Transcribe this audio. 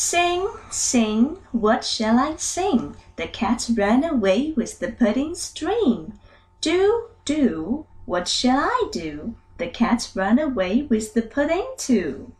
Sing, sing, what shall I sing? The cat ran away with the pudding string. Do, do, what shall I do? The cat ran away with the pudding too.